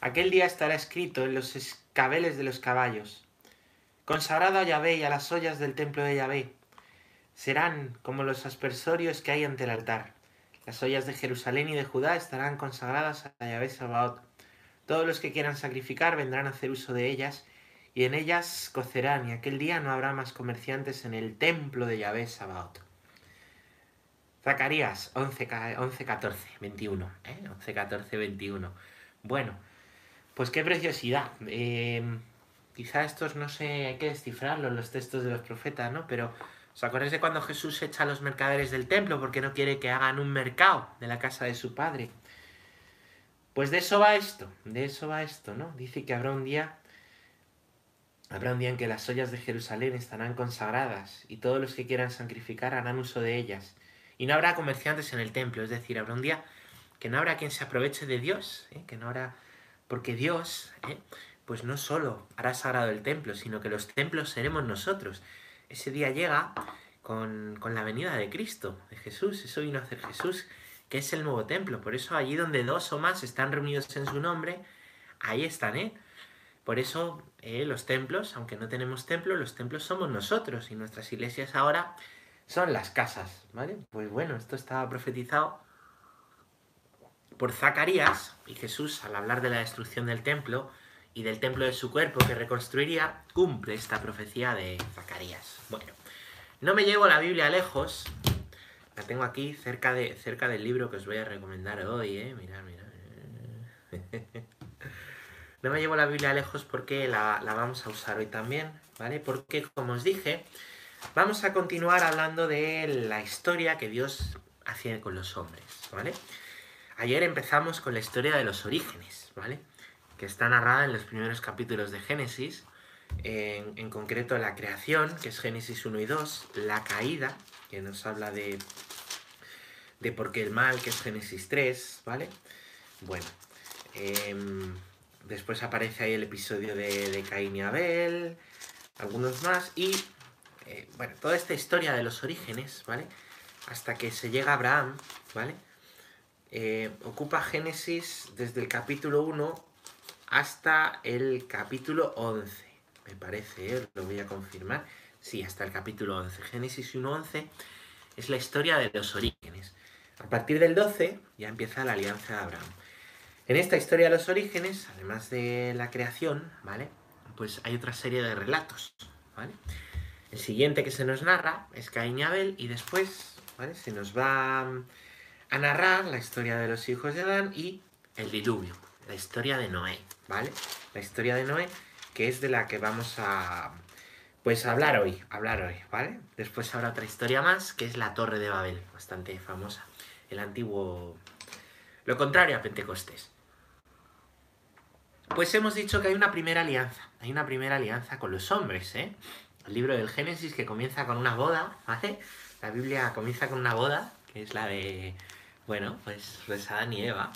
Aquel día estará escrito en los escabeles de los caballos. Consagrado a Yahvé y a las ollas del templo de Yahvé. Serán como los aspersorios que hay ante el altar. Las ollas de Jerusalén y de Judá estarán consagradas a Yahvé Sabaoth. Todos los que quieran sacrificar vendrán a hacer uso de ellas, y en ellas cocerán, y aquel día no habrá más comerciantes en el templo de Yahvé Sabaoth. Zacarías 11, 11 14, 21. ¿eh? 11, 14, 21. Bueno, pues qué preciosidad. Eh, quizá estos no sé, hay que descifrarlos, los textos de los profetas, ¿no? Pero ¿os acordáis de cuando Jesús echa a los mercaderes del templo porque no quiere que hagan un mercado de la casa de su padre? Pues de eso va esto, de eso va esto, ¿no? Dice que habrá un día, habrá un día en que las ollas de Jerusalén estarán consagradas y todos los que quieran sacrificar harán uso de ellas. Y no habrá comerciantes en el templo, es decir, habrá un día que no habrá quien se aproveche de Dios, ¿eh? que no habrá... Porque Dios, ¿eh? pues no solo hará sagrado el templo, sino que los templos seremos nosotros. Ese día llega con, con la venida de Cristo, de Jesús, eso vino a hacer Jesús, que es el nuevo templo. Por eso allí donde dos o más están reunidos en su nombre, ahí están, ¿eh? Por eso eh, los templos, aunque no tenemos templo, los templos somos nosotros y nuestras iglesias ahora son las casas, ¿vale? Pues bueno, esto estaba profetizado por Zacarías y Jesús al hablar de la destrucción del templo y del templo de su cuerpo que reconstruiría, cumple esta profecía de Zacarías. Bueno, no me llevo la Biblia lejos, la tengo aquí cerca, de, cerca del libro que os voy a recomendar hoy, ¿eh? Mirad, mirad. No me llevo la Biblia lejos porque la, la vamos a usar hoy también, ¿vale? Porque, como os dije, vamos a continuar hablando de la historia que Dios hacía con los hombres, ¿vale? Ayer empezamos con la historia de los orígenes, ¿vale? Que está narrada en los primeros capítulos de Génesis, en, concreto la creación, que es Génesis 1 y 2, la caída, que nos habla de, de por qué el mal, que es Génesis 3, ¿vale? Bueno, eh, después aparece ahí el episodio de, Caín y Abel, algunos más, y eh, bueno, toda esta historia de los orígenes, ¿vale? Hasta que se llega Abraham, ¿vale? Eh, ocupa Génesis desde el capítulo 1 hasta el capítulo 11, me parece, ¿eh? lo voy a confirmar. Sí, hasta el capítulo 11. Génesis 1.11 es la historia de los orígenes. A partir del 12 ya empieza la alianza de Abraham. En esta historia de los orígenes, además de la creación, ¿vale? Pues hay otra serie de relatos, ¿vale? El siguiente que se nos narra es Caín y Abel y después. Se nos va a narrar la historia de los hijos de Adán y el diluvio, la historia de Noé, ¿vale? La historia de Noé, que es de la que vamos a, pues, hablar hoy, hablar hoy, ¿vale? Después habrá otra historia más, que es la Torre de Babel, bastante famosa, el antiguo... Lo contrario a Pentecostés. Pues hemos dicho que hay una primera alianza, hay una primera alianza con los hombres, ¿eh? El libro del Génesis que comienza con una boda, ¿vale? La Biblia comienza con una boda, que es la de bueno, pues, Adán y Eva,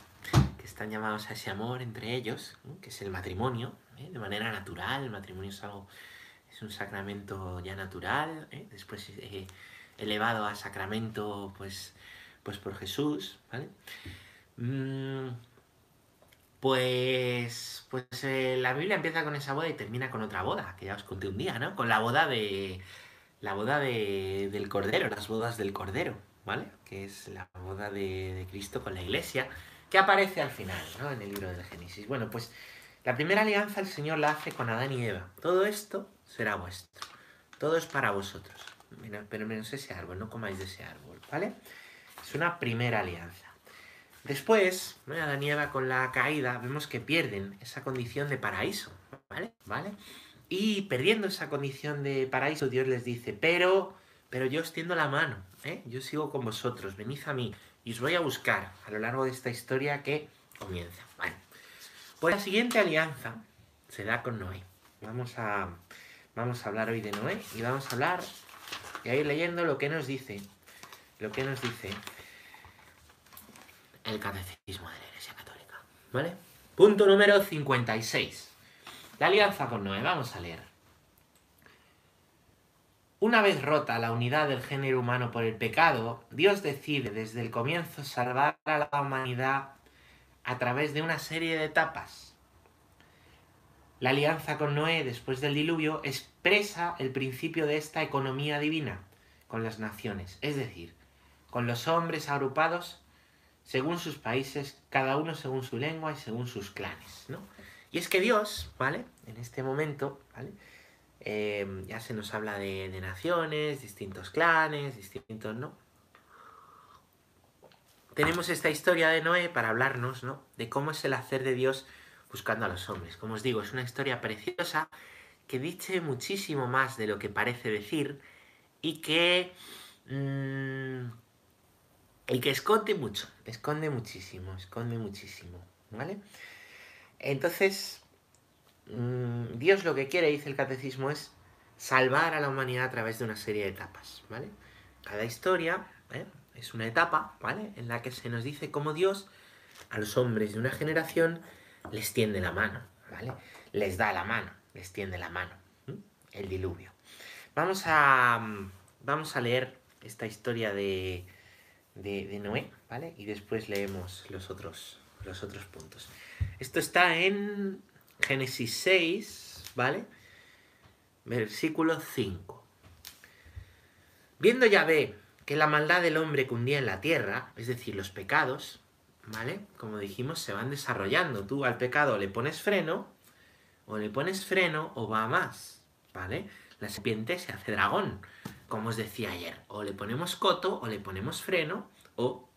que están llamados a ese amor entre ellos, que es el matrimonio, ¿eh? de manera natural, el matrimonio es algo, es un sacramento ya natural, ¿eh? después eh, elevado a sacramento, pues, pues por Jesús, ¿vale? Mm, pues, pues la Biblia empieza con esa boda y termina con otra boda, que ya os conté un día, ¿no? Con la boda de, la boda de, del Cordero, las bodas del Cordero, ¿vale? Que es la boda de, Cristo con la iglesia, que aparece al final, ¿no? En el libro del Génesis. Bueno, pues la primera alianza el Señor la hace con Adán y Eva. Todo esto será vuestro. Todo es para vosotros. Pero menos ese árbol, no comáis de ese árbol, ¿vale? Es una primera alianza. Después, ¿no? Adán y Eva con la caída, vemos que pierden esa condición de paraíso, ¿vale? ¿Vale? Y perdiendo esa condición de paraíso, Dios les dice, pero, pero yo os tiendo la mano, ¿eh? Yo sigo con vosotros, venid a mí y os voy a buscar a lo largo de esta historia que comienza. Vale. Pues la siguiente alianza se da con Noé. Vamos a, vamos a hablar hoy de Noé y vamos a hablar y a ir leyendo lo que nos dice, lo que nos dice el catecismo de la Iglesia Católica. ¿Vale? Punto número 56. La alianza con Noé. Vamos a leer. Una vez rota la unidad del género humano por el pecado, Dios decide desde el comienzo salvar a la humanidad a través de una serie de etapas. La alianza con Noé después del diluvio expresa el principio de esta economía divina con las naciones, es decir, con los hombres agrupados según sus países, cada uno según su lengua y según sus clanes, ¿no? Y es que Dios, ¿vale? En este momento, ¿vale? Eh, ya se nos habla de, naciones, distintos clanes, distintos, ¿no? Tenemos esta historia de Noé para hablarnos, ¿no? De cómo es el hacer de Dios buscando a los hombres. Como os digo, es una historia preciosa que dice muchísimo más de lo que parece decir y que... Mmm, y que esconde mucho, esconde muchísimo, esconde muchísimo, ¿vale? Entonces, mmm, Dios lo que quiere, dice el catecismo, es salvar a la humanidad a través de una serie de etapas, ¿vale? Cada historia ¿eh? es una etapa, ¿vale? En la que se nos dice cómo Dios a los hombres de una generación les tiende la mano, ¿vale? Les da la mano, les tiende la mano, el diluvio. Vamos a, vamos a leer esta historia de, de, de, Noé, ¿vale? Y después leemos los otros, los otros puntos. Esto está en Génesis 6, ¿vale? Versículo 5. Viendo Yahvé que la maldad del hombre cundía en la tierra, es decir, los pecados, ¿vale? Como dijimos, se van desarrollando. Tú al pecado le pones freno, o le pones freno, o va a más, ¿vale? La serpiente se hace dragón, como os decía ayer. O le ponemos coto, o le ponemos freno, o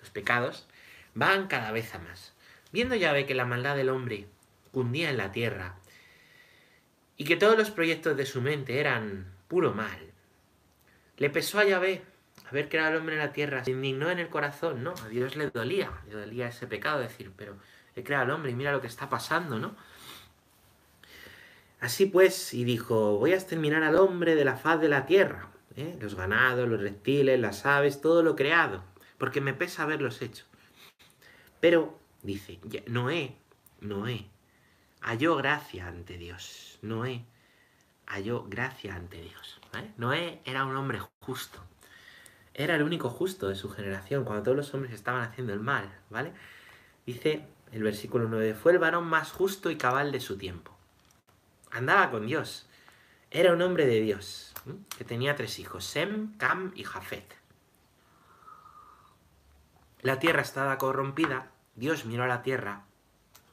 los pecados van cada vez a más. Viendo ya ve que la maldad del hombre cundía en la tierra, y que todos los proyectos de su mente eran puro mal, le pesó a Yahvé haber creado al hombre en la tierra, se indignó en el corazón, ¿no? A Dios le dolía, le dolía ese pecado, decir, pero he creado al hombre y mira lo que está pasando, ¿no? Así pues, y dijo, voy a exterminar al hombre de la faz de la tierra, ¿eh? los ganados, los reptiles, las aves, todo lo creado, porque me pesa haberlos hecho. Pero, dice, Noé, Noé, halló gracia ante Dios, Noé halló gracia ante Dios. Noé era un hombre justo, era el único justo de su generación, cuando todos los hombres estaban haciendo el mal, ¿vale? Dice el versículo 9, fue el varón más justo y cabal de su tiempo. Andaba con Dios, era un hombre de Dios, que tenía tres hijos, Sem, Cam y Jafet. La tierra estaba corrompida, Dios miró a la tierra,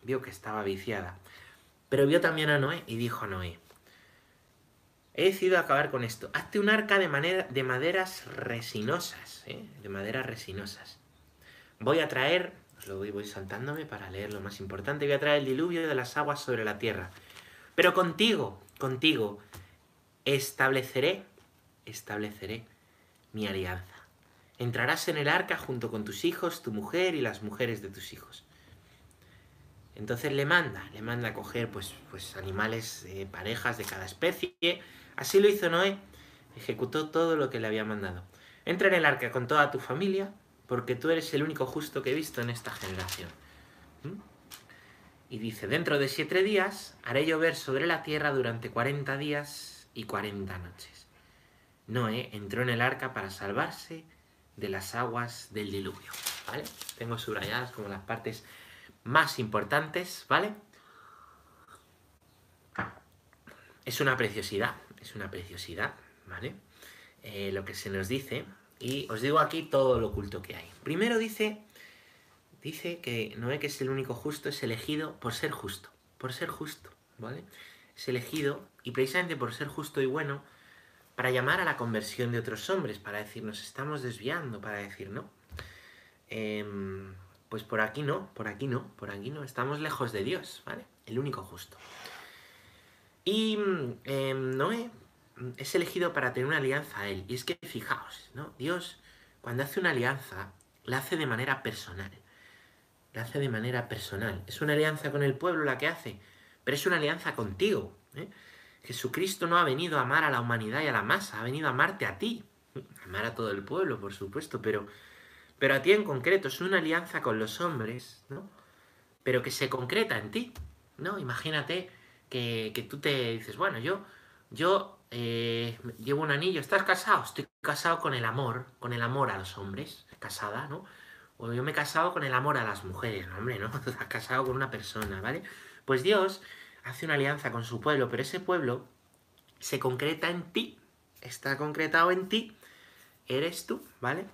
vio que estaba viciada, pero vio también a Noé y dijo a Noé, he decidido acabar con esto. Hazte un arca de, maderas resinosas, ¿eh? de maderas resinosas. Voy a traer, os lo voy, voy saltándome para leer lo más importante, voy a traer el diluvio de las aguas sobre la tierra. Pero contigo, contigo, estableceré, estableceré mi alianza. Entrarás en el arca junto con tus hijos, tu mujer y las mujeres de tus hijos. Entonces le manda, le manda a coger pues, pues animales, eh, parejas de cada especie, Así lo hizo Noé, ejecutó todo lo que le había mandado. Entra en el arca con toda tu familia, porque tú eres el único justo que he visto en esta generación. ¿Mm? Y dice, dentro de siete días haré llover sobre la tierra durante cuarenta días y cuarenta noches. Noé entró en el arca para salvarse de las aguas del diluvio. Tengo subrayadas como las partes más importantes, ¿vale? Es una preciosidad es una preciosidad, ¿vale? Eh, lo que se nos dice, y os digo aquí todo lo oculto que hay. Primero dice, dice que Noé, que es el único justo, es elegido por ser justo, por ser justo, ¿vale? Es elegido, y precisamente por ser justo y bueno, para llamar a la conversión de otros hombres, para decir, nos estamos desviando, para decir, no. Em, pues por aquí no, por aquí no, por aquí no, estamos lejos de Dios, ¿vale? El único justo. Y eh, Noé es elegido para tener una alianza a él. Y es que fijaos, ¿no? Dios, cuando hace una alianza, la hace de manera personal. La hace de manera personal. Es una alianza con el pueblo la que hace, pero es una alianza contigo. ¿eh? Jesucristo no ha venido a amar a la humanidad y a la masa, ha venido a amarte a ti. Amar a todo el pueblo, por supuesto, pero, pero a ti en concreto. Es una alianza con los hombres, ¿no? Pero que se concreta en ti, ¿no? Imagínate que, tú te dices, bueno, yo, yo eh, llevo un anillo, ¿estás casado? Estoy casado con el amor, con el amor a los hombres, casada, ¿no? O yo me he casado con el amor a las mujeres, hombre, ¿no? Estás casado con una persona, ¿vale? Pues Dios hace una alianza con su pueblo, pero ese pueblo se concreta en ti, está concretado en ti, eres tú, ¿vale?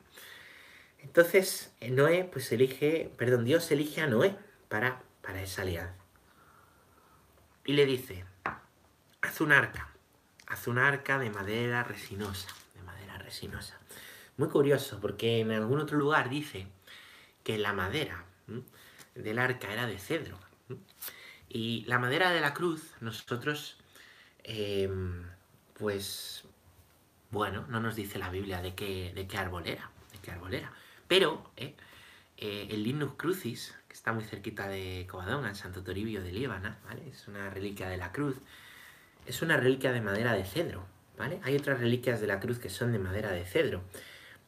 Entonces, Noé, pues elige, perdón, Dios elige a Noé para, para esa alianza. Y le dice, haz un arca, haz un arca de madera resinosa, de madera resinosa. Muy curioso, porque en algún otro lugar dice que la madera del arca era de cedro. Y la madera de la cruz, nosotros, em, pues, bueno, no nos dice la Biblia de qué, de qué árbol era, de qué árbol era. Pero eh, eh, el Lignus Crucis, que está muy cerquita de Covadonga, en Santo Toribio de Líbana, ¿vale? Es una reliquia de la cruz. Es una reliquia de madera de cedro, ¿vale? Hay otras reliquias de la cruz que son de madera de cedro.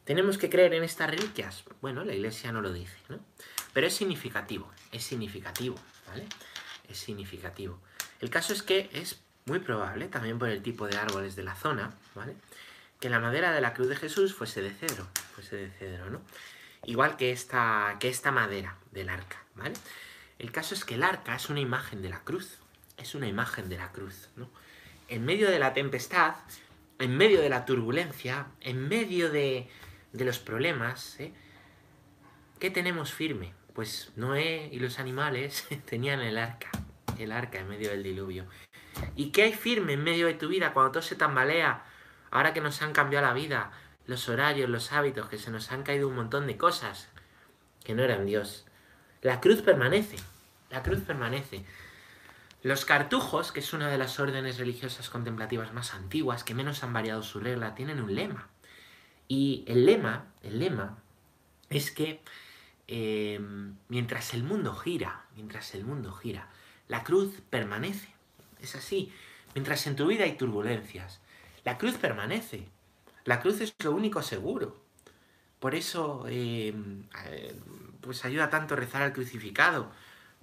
¿Tenemos que creer en estas reliquias? Bueno, la iglesia no lo dice, ¿no? Pero es significativo, es significativo, ¿vale? Es significativo. El caso es que es muy probable, también por el tipo de árboles de la zona, ¿vale? Que la madera de la cruz de Jesús fuese de cedro, fuese de cedro, ¿no? Igual que esta, que esta madera del arca, ¿vale? El caso es que el arca es una imagen de la cruz, es una imagen de la cruz, ¿no? En medio de la tempestad, en medio de la turbulencia, en medio de, de los problemas, ¿eh? ¿qué tenemos firme? Pues Noé y los animales tenían el arca, el arca en medio del diluvio. ¿Y qué hay firme en medio de tu vida cuando todo se tambalea? Ahora que nos han cambiado la vida, los horarios, los hábitos, que se nos han caído un montón de cosas que no eran Dios. La cruz permanece, la cruz permanece. Los cartujos, que es una de las órdenes religiosas contemplativas más antiguas, que menos han variado su regla, tienen un lema. Y el lema, el lema, es que eh, mientras el mundo gira, mientras el mundo gira, la cruz permanece. Es así. Mientras en tu vida hay turbulencias, la cruz permanece. La cruz es lo único seguro. Por eso, eh, eh, pues ayuda tanto rezar al crucificado,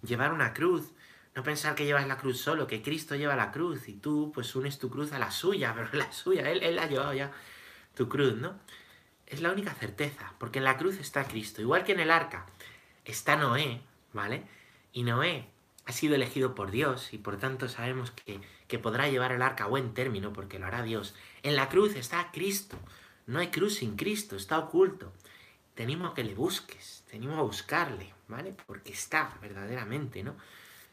llevar una cruz, no pensar que llevas la cruz solo, que Cristo lleva la cruz y tú pues unes tu cruz a la suya, pero la suya, Él, la ha llevado ya tu cruz, ¿no? Es la única certeza, porque en la cruz está Cristo, igual que en el arca está Noé, ¿vale? Y Noé ha sido elegido por Dios y por tanto sabemos que, que podrá llevar el arca a buen término porque lo hará Dios. En la cruz está Cristo, no hay cruz sin Cristo, está oculto. Tenemos que le busques, tenemos a buscarle, ¿vale? Porque está verdaderamente, ¿no?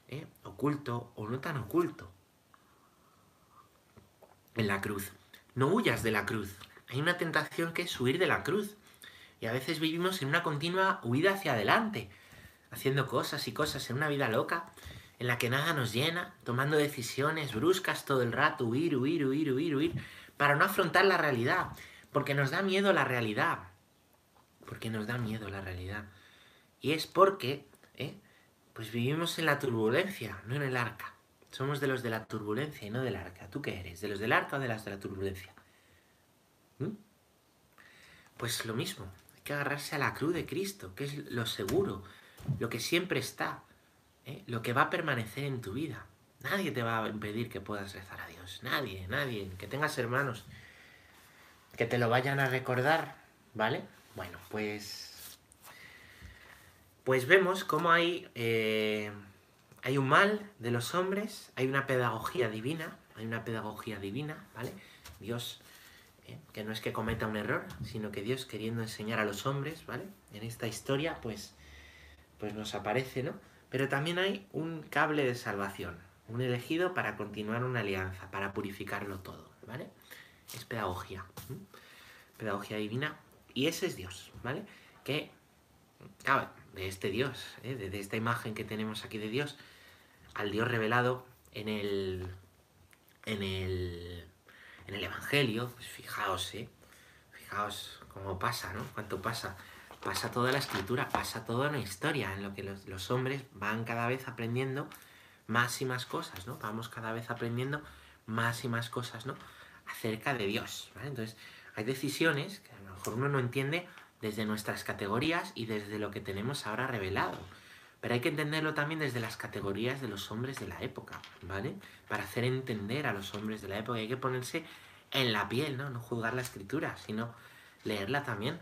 ¿Eh? Oculto o no tan oculto. En la cruz. No huyas de la cruz, hay una tentación que es huir de la cruz. Y a veces vivimos en una continua huida hacia adelante, haciendo cosas y cosas en una vida loca, en la que nada nos llena, tomando decisiones bruscas todo el rato, huir, huir, huir, huir, huir, para no afrontar la realidad, porque nos da miedo la realidad. Porque nos da miedo la realidad. Y es porque, ¿eh? pues vivimos en la turbulencia, no en el arca. Somos de los de la turbulencia y no del arca. ¿Tú qué eres? ¿De los del arca o de las de la turbulencia? ¿Mm? Pues lo mismo, hay que agarrarse a la cruz de Cristo, que es lo seguro, lo que siempre está, ¿eh? lo que va a permanecer en tu vida. Nadie te va a impedir que puedas rezar a Dios, nadie, nadie, que tengas hermanos que te lo vayan a recordar, ¿vale? Bueno, pues... Pues vemos cómo hay, eh, hay un mal de los hombres, hay una pedagogía divina, hay una pedagogía divina, ¿vale? Dios ¿eh? que no es que cometa un error, sino que Dios queriendo enseñar a los hombres, ¿vale? En esta historia, pues, pues nos aparece, ¿no? Pero también hay un cable de salvación, un elegido para continuar una alianza, para purificarlo todo, ¿vale? Es pedagogía, pedagogía divina, y ese es Dios, ¿vale? Que, claro, de este Dios, ¿eh? de, de esta imagen que tenemos aquí de Dios, al Dios revelado en el, en el en el Evangelio, pues fijaos, ¿eh? Fijaos cómo pasa, ¿no? Cuánto pasa. Pasa toda la escritura, pasa toda una historia en lo que los, hombres van cada vez aprendiendo más y más cosas, ¿no? Vamos cada vez aprendiendo más y más cosas, ¿no? Acerca de Dios, ¿vale? Entonces, hay decisiones que a lo mejor uno no entiende desde nuestras categorías y desde lo que tenemos ahora revelado. Pero hay que entenderlo también desde las categorías de los hombres de la época, ¿vale? Para hacer entender a los hombres de la época hay que ponerse en la piel, ¿no? No juzgar la escritura, sino leerla también,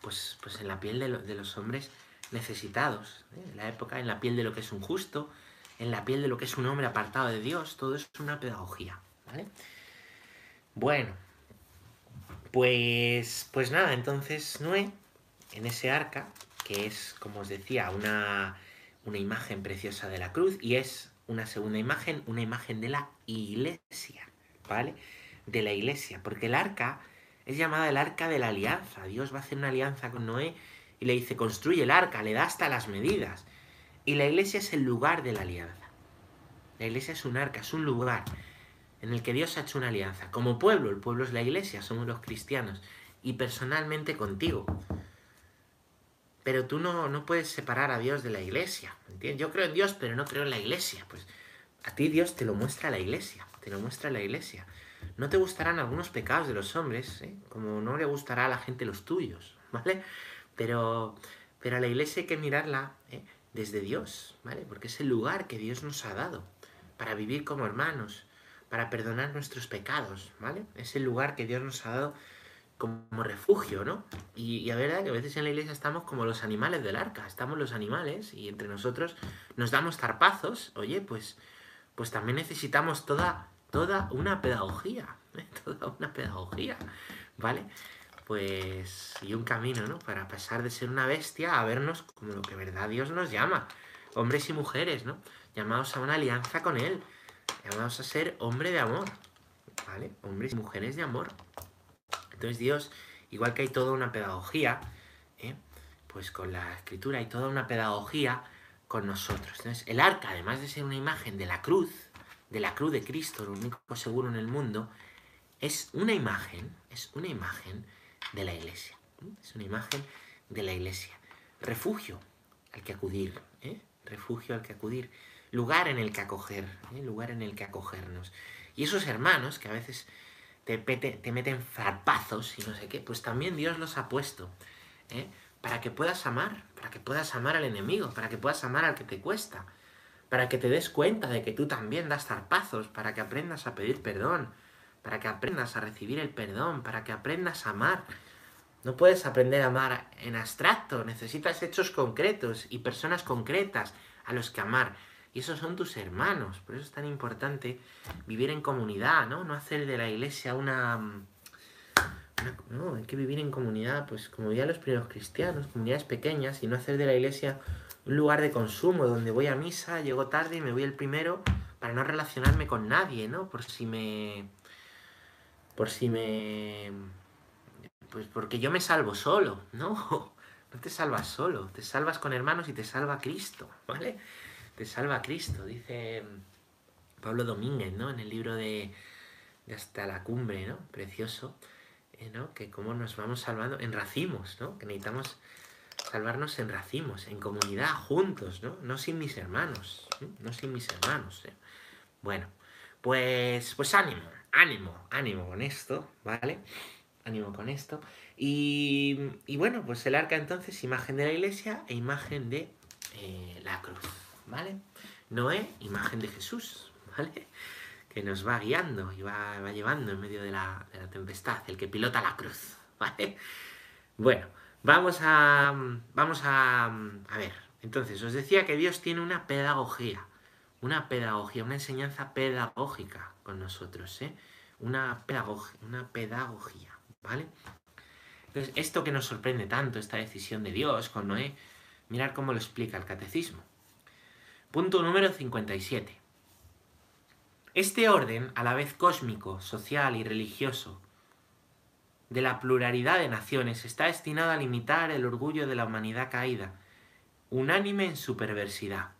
pues, pues en la piel de, los hombres necesitados, ¿eh? en la época, en la piel de lo que es un justo, en la piel de lo que es un hombre apartado de Dios, todo es una pedagogía, ¿vale? Bueno, pues, pues nada, entonces Noé, en ese arca, que es, como os decía, una, una imagen preciosa de la cruz, y es una segunda imagen, una imagen de la iglesia, ¿vale? De la iglesia, porque el arca es llamada el arca de la alianza. Dios va a hacer una alianza con Noé y le dice, construye el arca, le da hasta las medidas. Y la iglesia es el lugar de la alianza. La iglesia es un arca, es un lugar en el que Dios ha hecho una alianza. Como pueblo, el pueblo es la iglesia, somos los cristianos. Y personalmente contigo. Pero tú no, no puedes separar a Dios de la iglesia. ¿entiendes? Yo creo en Dios, pero no creo en la iglesia. Pues a ti Dios te lo muestra la iglesia. Te lo muestra la iglesia. No te gustarán algunos pecados de los hombres, ¿eh? como no le gustará a la gente los tuyos, ¿vale? Pero, pero a la iglesia hay que mirarla ¿eh? Desde Dios, ¿vale? Porque es el lugar que Dios nos ha dado para vivir como hermanos, para perdonar nuestros pecados, ¿vale? Es el lugar que Dios nos ha dado como refugio, ¿no? Y, y verdad que a veces en la iglesia estamos como los animales del arca, estamos los animales y entre nosotros nos damos zarpazos, oye, pues, pues también necesitamos toda toda una pedagogía, ¿eh? toda una pedagogía, ¿vale? Pues, y un camino, ¿no? Para pasar de ser una bestia a vernos como lo que verdad Dios nos llama, hombres y mujeres, ¿no? Llamados a una alianza con Él, llamados a ser hombre de amor, ¿vale? Hombres y mujeres de amor. Entonces Dios, igual que hay toda una pedagogía, ¿eh? pues con la escritura hay toda una pedagogía con nosotros. Entonces, el arca, además de ser una imagen de la cruz, de la cruz de Cristo, lo único seguro en el mundo, es una imagen, es una imagen de la iglesia. Es una imagen de la iglesia. Refugio al que acudir, ¿eh? refugio al que acudir, lugar en el que acoger, ¿eh? lugar en el que acogernos. Y esos hermanos que a veces te, te meten zarpazos y no sé qué, pues también Dios los ha puesto ¿eh? para que puedas amar, para que puedas amar al enemigo, para que puedas amar al que te cuesta, para que te des cuenta de que tú también das zarpazos, para que aprendas a pedir perdón, para que aprendas a recibir el perdón, para que aprendas a amar. No puedes aprender a amar en abstracto, necesitas hechos concretos y personas concretas a los que amar. Y esos son tus hermanos. Por eso es tan importante vivir en comunidad, ¿no? No hacer de la iglesia una... no, hay que vivir en comunidad, pues como ya los primeros cristianos, comunidades pequeñas, y no hacer de la iglesia un lugar de consumo donde voy a misa, llego tarde y me voy el primero para no relacionarme con nadie, ¿no? Por si me... Por si me... Pues porque yo me salvo solo, ¿no? No te salvas solo, te salvas con hermanos y te salva Cristo, ¿vale? Te salva Cristo, dice Pablo Domínguez, ¿no? En el libro de, Hasta la Cumbre, ¿no? Precioso, ¿eh? ¿no? Que cómo nos vamos salvando en racimos, ¿no? Que necesitamos salvarnos en racimos, en comunidad, juntos, ¿no? No sin mis hermanos, no sin mis hermanos. ¿eh? Bueno, pues, pues ánimo, ánimo, ánimo con esto, ¿vale? Ánimo con esto. Y, y bueno, pues el arca entonces, imagen de la iglesia e imagen de eh, la cruz, ¿vale? Noé, imagen de Jesús, ¿vale? Que nos va guiando y va, va llevando en medio de la, de la tempestad, el que pilota la cruz, ¿vale? Bueno, Vamos a, vamos a, a ver, entonces os decía que Dios tiene una pedagogía, una pedagogía, una enseñanza pedagógica con nosotros, ¿eh? Una, pedagogía, una pedagogía, ¿vale? Entonces, esto que nos sorprende tanto, esta decisión de Dios con Noé, mirar cómo lo explica el catecismo. Punto número 57. Este orden, a la vez cósmico, social y religioso, de la pluralidad de naciones está destinado a limitar el orgullo de la humanidad caída, unánime en su perversidad.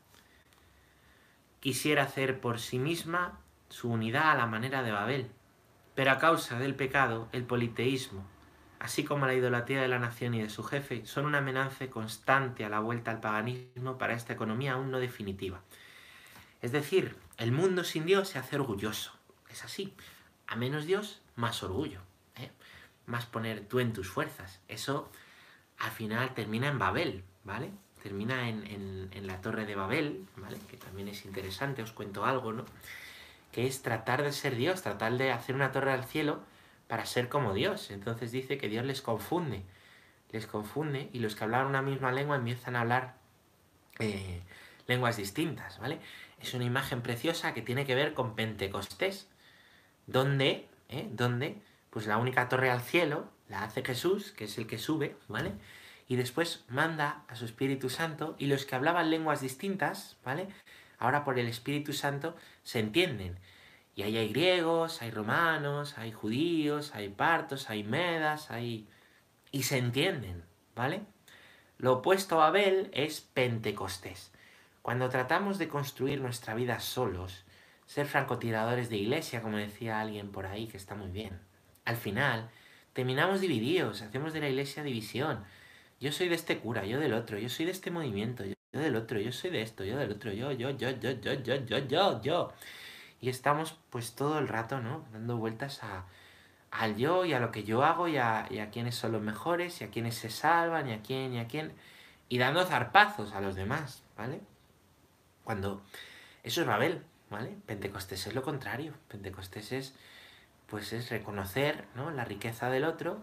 Quisiera hacer por sí misma su unidad a la manera de Babel, pero a causa del pecado, el politeísmo, así como la idolatría de la nación y de su jefe, son una amenaza constante a la vuelta al paganismo para esta economía aún no definitiva. Es decir, el mundo sin Dios se hace orgulloso. Es así. A menos Dios, más orgullo más poner tú en tus fuerzas. Eso al final termina en Babel, ¿vale? Termina en, la torre de Babel, ¿vale? Que también es interesante, os cuento algo, ¿no? Que es tratar de ser Dios, tratar de hacer una torre al cielo para ser como Dios. Entonces dice que Dios les confunde, les confunde y los que hablan una misma lengua empiezan a hablar eh, lenguas distintas, ¿vale? Es una imagen preciosa que tiene que ver con Pentecostés, donde, ¿eh? donde, pues la única torre al cielo la hace Jesús, que es el que sube, ¿vale? Y después manda a su Espíritu Santo y los que hablaban lenguas distintas, ¿vale? Ahora por el Espíritu Santo se entienden. Y ahí hay griegos, hay romanos, hay judíos, hay partos, hay medas, hay... y se entienden, ¿vale? Lo opuesto a Abel es Pentecostés. Cuando tratamos de construir nuestra vida solos, ser francotiradores de iglesia, como decía alguien por ahí, que está muy bien, al final terminamos divididos, hacemos de la iglesia división. Yo soy de este cura, yo del otro, yo soy de este movimiento, del otro, yo soy de esto, yo del otro, yo, yo, yo, yo, yo, yo, yo, yo, yo. Y estamos pues todo el rato, ¿no? Dando vueltas a, al yo y a lo que yo hago y a, y quiénes son los mejores y a quiénes se salvan y a quién y a quién. Y dando zarpazos a los demás, ¿vale? Cuando eso es Babel, ¿vale? Pentecostés es lo contrario. Pentecostés es, pues es reconocer, ¿no? La riqueza del otro,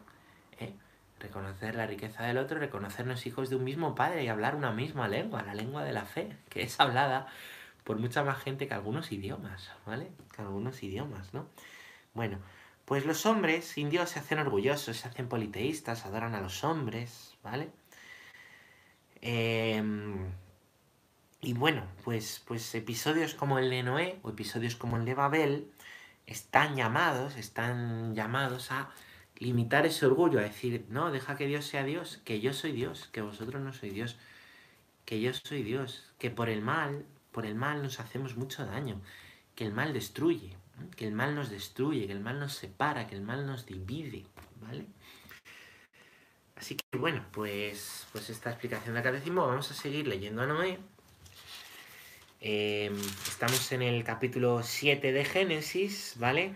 ¿eh? Reconocer la riqueza del otro, reconocernos hijos de un mismo padre y hablar una misma lengua, la lengua de la fe, que es hablada por mucha más gente que algunos idiomas, ¿vale? Que algunos idiomas, ¿no? Bueno, pues los hombres sin Dios se hacen orgullosos, se hacen politeístas, adoran a los hombres, ¿vale? Em, y bueno, pues, pues episodios como el de Noé o episodios como el de Babel están llamados, están llamados a limitar ese orgullo, a decir, no, deja que Dios sea Dios, que yo soy Dios, que vosotros no sois Dios, que yo soy Dios, que por el mal, por el mal nos hacemos mucho daño, que el mal destruye, que el mal nos destruye, que el mal nos separa, que el mal nos divide, ¿vale? Así que bueno, pues, pues esta explicación del catecismo, vamos a seguir leyendo a Noé. Eh, estamos en el capítulo 7 de Génesis, ¿vale?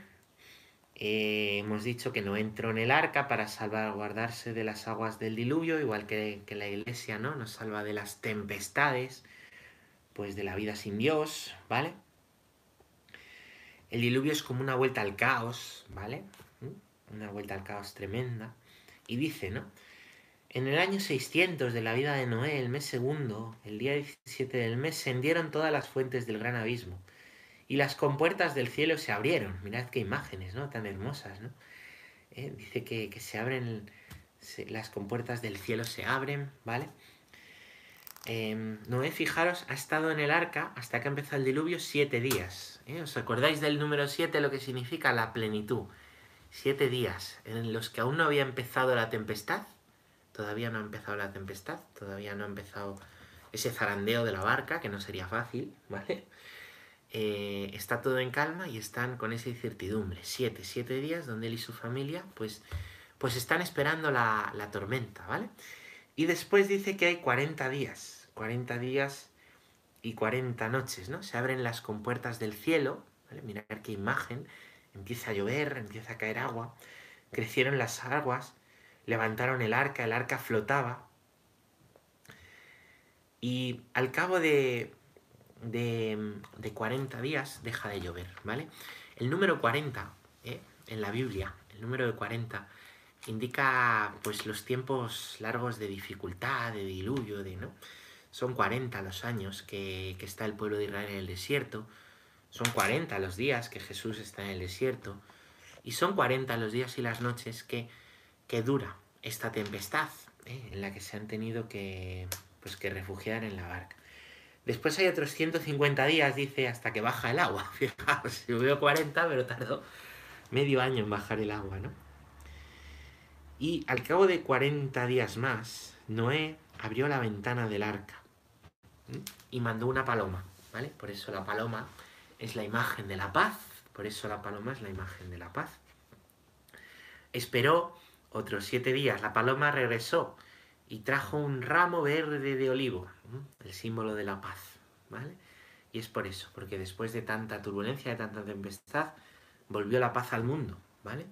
Eh, hemos dicho que no entró en el arca para salvaguardarse de las aguas del diluvio, igual que, que, la iglesia, ¿no? Nos salva de las tempestades, pues de la vida sin Dios, ¿vale? El diluvio es como una vuelta al caos, ¿vale? ¿Mm? Una vuelta al caos tremenda. Y dice, ¿no? En el año 600 de la vida de Noé, el mes segundo, el día 17 del mes, se hendieron todas las fuentes del gran abismo y las compuertas del cielo se abrieron. Mirad qué imágenes, ¿no? Tan hermosas, ¿no? ¿Eh? Dice que, se abren, las compuertas del cielo se abren, ¿vale? Eh, Noé, fijaros, ha estado en el arca hasta que ha empezado el diluvio siete días. ¿eh? ¿Os acordáis del número siete, lo que significa la plenitud? Siete días en los que aún no había empezado la tempestad. Todavía no ha empezado la tempestad, todavía no ha empezado ese zarandeo de la barca, que no sería fácil, ¿vale? Eh, está todo en calma y están con esa incertidumbre. Siete, siete días donde él y su familia pues, pues están esperando la, la tormenta, ¿vale? Y después dice que hay 40 días, 40 días y 40 noches, ¿no? Se abren las compuertas del cielo, ¿vale? Mirad qué imagen, empieza a llover, empieza a caer agua, crecieron las aguas, levantaron el arca, el arca flotaba, y al cabo de de, de 40 días deja de llover, ¿vale? El número 40 ¿eh? en la Biblia, el número de 40, indica pues los tiempos largos de dificultad, de diluvio, de, ¿no? Son 40 los años que, que está el pueblo de Israel en el desierto, son 40 los días que Jesús está en el desierto, y son 40 los días y las noches que, que dura esta tempestad ¿eh? en la que se han tenido que, pues, que refugiar en la barca. Después hay otros 150 días, dice, hasta que baja el agua. Fijaos, veo 40, pero tardó medio año en bajar el agua, ¿no? Y al cabo de 40 días más, Noé abrió la ventana del arca y mandó una paloma, ¿vale? Por eso la paloma es la imagen de la paz, por eso la paloma es la imagen de la paz. Esperó otros siete días, la paloma regresó y trajo un ramo verde de olivo, el símbolo de la paz, ¿vale? Y es por eso, porque después de tanta turbulencia, de tanta tempestad, volvió la paz al mundo, ¿vale?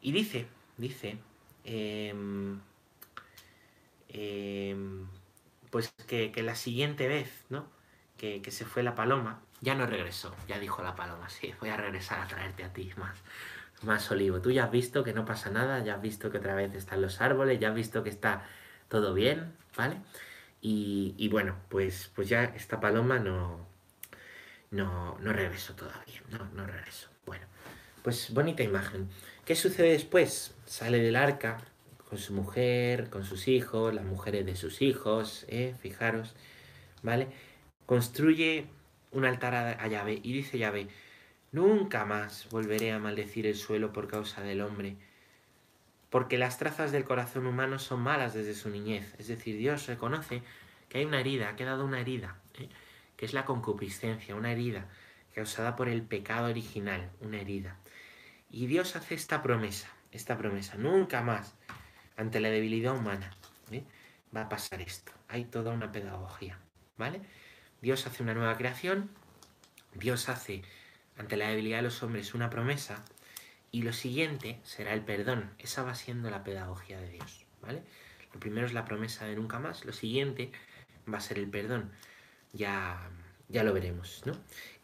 Y dice, dice, eh, eh, pues que, que, la siguiente vez, ¿no? Que, que, se fue la paloma, ya no regresó, ya dijo la paloma, sí, voy a regresar a traerte a ti más, más olivo. Tú ya has visto que no pasa nada, ya has visto que otra vez están los árboles, ya has visto que está todo bien, ¿vale? Y, bueno, pues, pues ya esta paloma no, no, no regresó todavía, no, no regresó. Bueno, pues bonita imagen. ¿Qué sucede después? Sale del arca con su mujer, con sus hijos, las mujeres de sus hijos, ¿eh? fijaros, ¿vale? Construye un altar a, a Yahvé y dice Yahvé, nunca más volveré a maldecir el suelo por causa del hombre porque las trazas del corazón humano son malas desde su niñez. Es decir, Dios reconoce que hay una herida, ha quedado una herida, ¿eh? que es la concupiscencia, una herida causada por el pecado original, una herida. Y Dios hace esta promesa, esta promesa, nunca más, ante la debilidad humana, ¿eh? va a pasar esto. Hay toda una pedagogía, ¿vale? Dios hace una nueva creación, Dios hace ante la debilidad de los hombres una promesa, y lo siguiente será el perdón. Esa va siendo la pedagogía de Dios, ¿vale? Lo primero es la promesa de nunca más, lo siguiente va a ser el perdón. Ya, ya lo veremos, ¿no?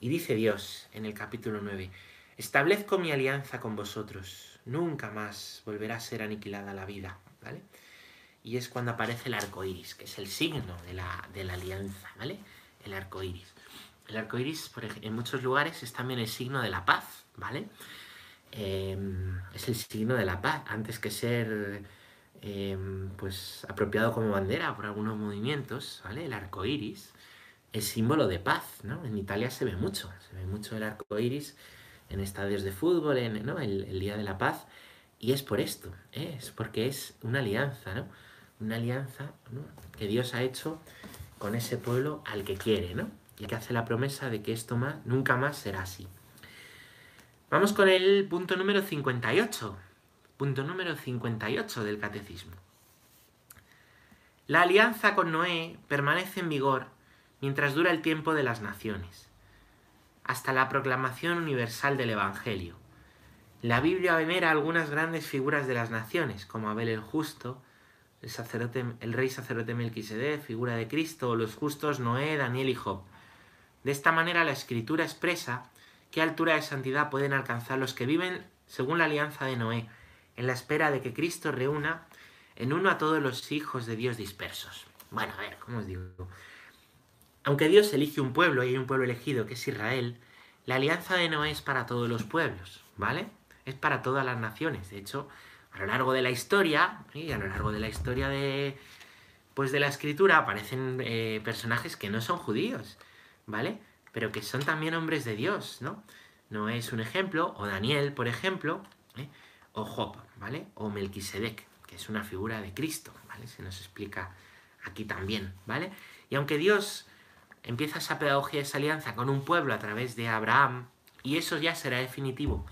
Y dice Dios en el capítulo 9, establezco mi alianza con vosotros, nunca más volverá a ser aniquilada la vida, ¿vale? Y es cuando aparece el arco iris, que es el signo de la, de la alianza, ¿vale? El arco iris. El arco iris, por en muchos lugares, es también el signo de la paz, ¿vale? Em, es el signo de la paz, antes que ser em, pues apropiado como bandera por algunos movimientos, ¿vale? El arco iris es símbolo de paz, ¿no? En Italia se ve mucho, se ve mucho el arco iris en estadios de fútbol, en el, Día de la Paz, y es por esto, ¿eh? es porque es una alianza, ¿no? Una alianza que Dios ha hecho con ese pueblo al que quiere, ¿no? Y que hace la promesa de que esto más, nunca más será así. Vamos con el punto número 58. Punto número 58 del catecismo. La alianza con Noé permanece en vigor mientras dura el tiempo de las naciones, hasta la proclamación universal del Evangelio. La Biblia venera algunas grandes figuras de las naciones, como Abel el justo, el, sacerdote, el rey sacerdote Melquisedec, figura de Cristo, o los justos Noé, Daniel y Job. De esta manera la Escritura expresa ¿Qué altura de santidad pueden alcanzar los que viven según la alianza de Noé, en la espera de que Cristo reúna en uno a todos los hijos de Dios dispersos? Bueno, a ver, ¿cómo os digo? Aunque Dios elige un pueblo y hay un pueblo elegido que es Israel, la alianza de Noé es para todos los pueblos, ¿vale? Es para todas las naciones. De hecho, a lo largo de la historia, y a lo largo de la historia de, pues de la escritura, aparecen eh, personajes que no son judíos, ¿vale? pero que son también hombres de Dios, ¿no? No es un ejemplo, o Daniel, por ejemplo, ¿eh? o Job, ¿vale? O Melquisedec, que es una figura de Cristo, ¿vale? Se nos explica aquí también, ¿vale? Y aunque Dios empieza esa pedagogía, esa alianza con un pueblo a través de Abraham, y eso ya será definitivo,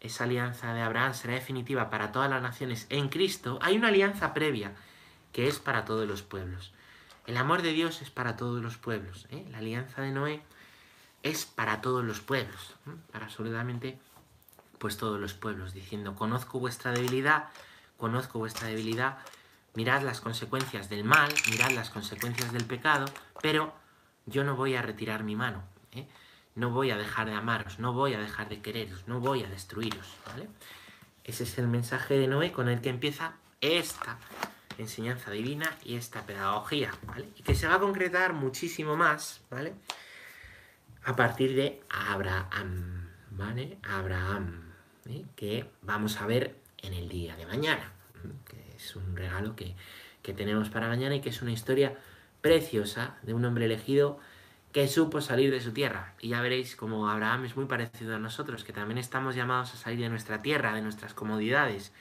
esa alianza de Abraham será definitiva para todas las naciones en Cristo, hay una alianza previa que es para todos los pueblos. El amor de Dios es para todos los pueblos. ¿eh? La alianza de Noé es para todos los pueblos, para absolutamente pues todos los pueblos, diciendo, conozco vuestra debilidad, conozco vuestra debilidad, mirad las consecuencias del mal, mirad las consecuencias del pecado, pero yo no voy a retirar mi mano, ¿eh? no voy a dejar de amaros, no voy a dejar de quereros, no voy a destruiros. Ese es el mensaje de Noé con el que empieza esta enseñanza divina y esta pedagogía, ¿vale? Y que se va a concretar muchísimo más, ¿vale? a partir de Abraham, ¿vale? Abraham, ¿eh? que vamos a ver en el día de mañana, que es un regalo que, que tenemos para mañana y que es una historia preciosa de un hombre elegido que supo salir de su tierra. Y ya veréis como Abraham es muy parecido a nosotros, que también estamos llamados a salir de nuestra tierra, de nuestras comodidades,